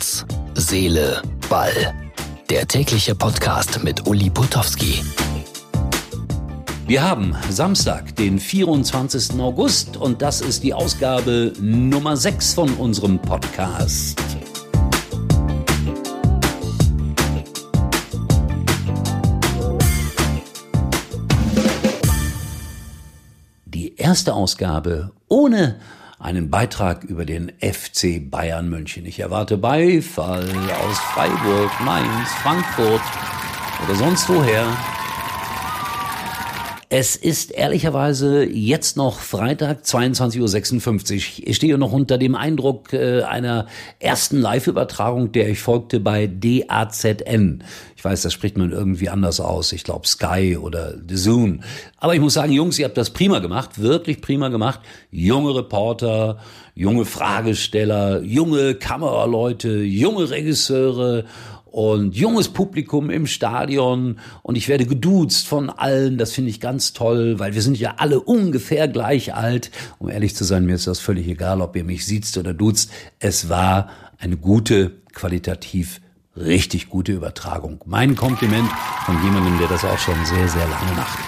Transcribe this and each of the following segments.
Herz, Seele, Ball. Der tägliche Podcast mit Uli Putowski. Wir haben Samstag, den 24. August und das ist die Ausgabe Nummer 6 von unserem Podcast. Die erste Ausgabe ohne einen Beitrag über den FC Bayern München. Ich erwarte Beifall aus Freiburg, Mainz, Frankfurt oder sonst woher. Es ist ehrlicherweise jetzt noch Freitag, 22.56 Uhr. Ich stehe noch unter dem Eindruck äh, einer ersten Live-Übertragung, der ich folgte bei DAZN. Ich weiß, das spricht man irgendwie anders aus. Ich glaube Sky oder The Zoom. Aber ich muss sagen, Jungs, ihr habt das prima gemacht, wirklich prima gemacht. Junge Reporter, junge Fragesteller, junge Kameraleute, junge Regisseure und junges Publikum im Stadion und ich werde geduzt von allen. Das finde ich ganz toll, weil wir sind ja alle ungefähr gleich alt. Um ehrlich zu sein, mir ist das völlig egal, ob ihr mich sieht oder duzt. Es war eine gute, qualitativ richtig gute Übertragung. Mein Kompliment von jemandem, der das auch schon sehr, sehr lange macht.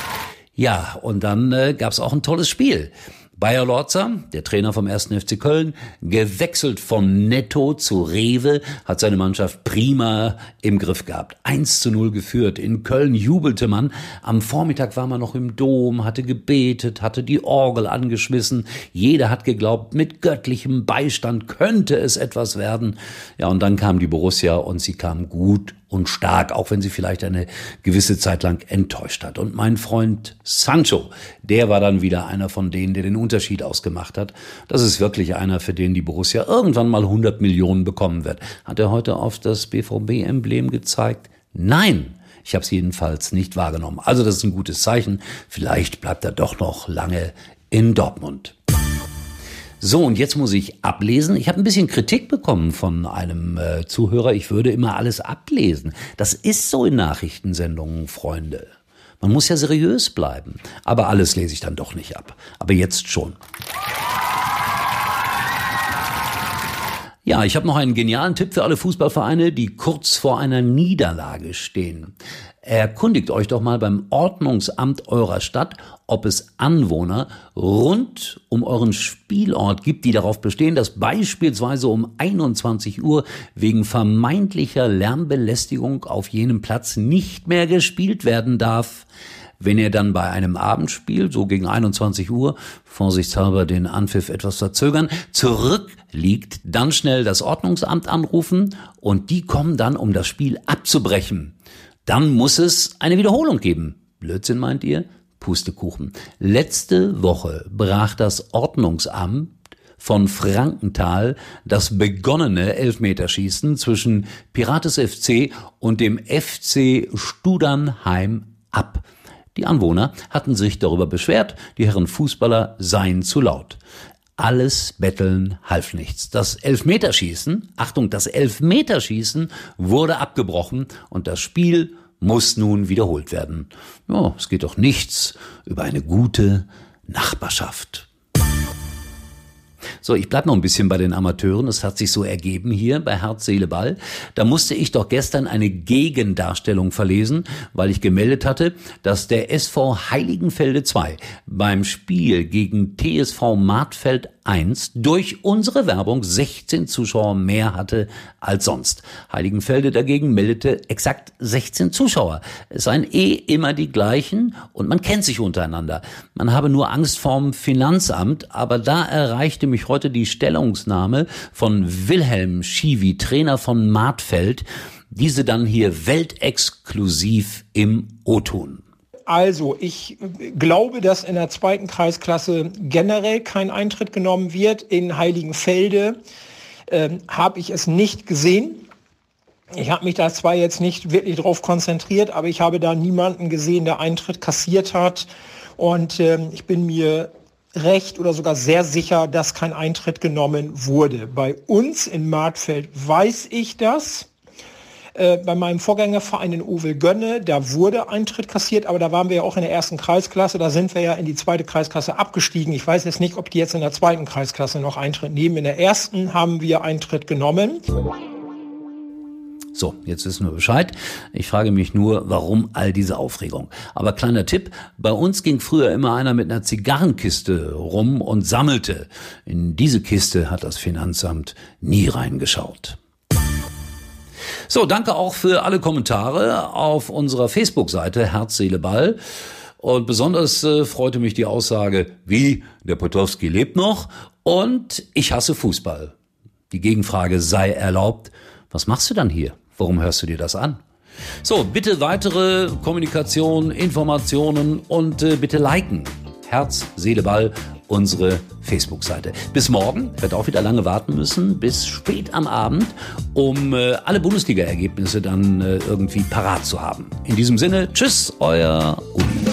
Ja, und dann äh, gab es auch ein tolles Spiel. Bayer Lorzer, der Trainer vom 1. FC Köln, gewechselt von Netto zu Rewe, hat seine Mannschaft prima im Griff gehabt. 1 zu 0 geführt. In Köln jubelte man. Am Vormittag war man noch im Dom, hatte gebetet, hatte die Orgel angeschmissen. Jeder hat geglaubt, mit göttlichem Beistand könnte es etwas werden. Ja, und dann kam die Borussia und sie kam gut und stark, auch wenn sie vielleicht eine gewisse Zeit lang enttäuscht hat. Und mein Freund Sancho, der war dann wieder einer von denen, der den Unterschied ausgemacht hat. Das ist wirklich einer, für den die Borussia irgendwann mal 100 Millionen bekommen wird. Hat er heute auf das BVB-Emblem gezeigt? Nein. Ich habe es jedenfalls nicht wahrgenommen. Also das ist ein gutes Zeichen. Vielleicht bleibt er doch noch lange in Dortmund. So, und jetzt muss ich ablesen. Ich habe ein bisschen Kritik bekommen von einem äh, Zuhörer. Ich würde immer alles ablesen. Das ist so in Nachrichtensendungen, Freunde. Man muss ja seriös bleiben. Aber alles lese ich dann doch nicht ab. Aber jetzt schon. Ja, ich habe noch einen genialen Tipp für alle Fußballvereine, die kurz vor einer Niederlage stehen. Erkundigt euch doch mal beim Ordnungsamt eurer Stadt, ob es Anwohner rund um euren Spielort gibt, die darauf bestehen, dass beispielsweise um 21 Uhr wegen vermeintlicher Lärmbelästigung auf jenem Platz nicht mehr gespielt werden darf. Wenn ihr dann bei einem Abendspiel, so gegen 21 Uhr, vorsichtshalber den Anpfiff etwas verzögern, zurückliegt, dann schnell das Ordnungsamt anrufen und die kommen dann, um das Spiel abzubrechen. Dann muss es eine Wiederholung geben. Blödsinn meint ihr? Pustekuchen. Letzte Woche brach das Ordnungsamt von Frankenthal das begonnene Elfmeterschießen zwischen Pirates FC und dem FC Studernheim ab. Die Anwohner hatten sich darüber beschwert, die Herren Fußballer seien zu laut. Alles Betteln half nichts. Das Elfmeterschießen, Achtung, das Elfmeterschießen wurde abgebrochen und das Spiel muss nun wiederholt werden. Ja, es geht doch nichts über eine gute Nachbarschaft. So, ich bleib noch ein bisschen bei den Amateuren. Es hat sich so ergeben hier bei Herz, Seele, Ball. Da musste ich doch gestern eine Gegendarstellung verlesen, weil ich gemeldet hatte, dass der SV Heiligenfelde 2 beim Spiel gegen TSV Martfeld 1 durch unsere Werbung 16 Zuschauer mehr hatte als sonst. Heiligenfelde dagegen meldete exakt 16 Zuschauer. Es seien eh immer die gleichen und man kennt sich untereinander. Man habe nur Angst vorm Finanzamt, aber da erreichte mich heute die Stellungnahme von Wilhelm Schiwi, Trainer von Martfeld, diese dann hier weltexklusiv im O-Ton. Also, ich glaube, dass in der zweiten Kreisklasse generell kein Eintritt genommen wird. In Heiligenfelde äh, habe ich es nicht gesehen. Ich habe mich da zwar jetzt nicht wirklich drauf konzentriert, aber ich habe da niemanden gesehen, der Eintritt kassiert hat. Und äh, ich bin mir recht oder sogar sehr sicher, dass kein Eintritt genommen wurde. Bei uns in Martfeld weiß ich das. Äh, bei meinem Vorgängerverein in Uwe Gönne, da wurde Eintritt kassiert, aber da waren wir ja auch in der ersten Kreisklasse, da sind wir ja in die zweite Kreisklasse abgestiegen. Ich weiß jetzt nicht, ob die jetzt in der zweiten Kreisklasse noch Eintritt nehmen. In der ersten haben wir Eintritt genommen. So, jetzt wissen wir Bescheid. Ich frage mich nur, warum all diese Aufregung. Aber kleiner Tipp, bei uns ging früher immer einer mit einer Zigarrenkiste rum und sammelte. In diese Kiste hat das Finanzamt nie reingeschaut. So, danke auch für alle Kommentare auf unserer Facebook-Seite Herz, Seele, Ball. Und besonders äh, freute mich die Aussage, wie, der Potowski lebt noch und ich hasse Fußball. Die Gegenfrage sei erlaubt, was machst du dann hier? Warum hörst du dir das an? So, bitte weitere Kommunikation, Informationen und äh, bitte liken. Herz, Seele, Ball, unsere Facebook-Seite. Bis morgen, wird auch wieder lange warten müssen, bis spät am Abend, um äh, alle Bundesliga-Ergebnisse dann äh, irgendwie parat zu haben. In diesem Sinne, tschüss, euer Uli.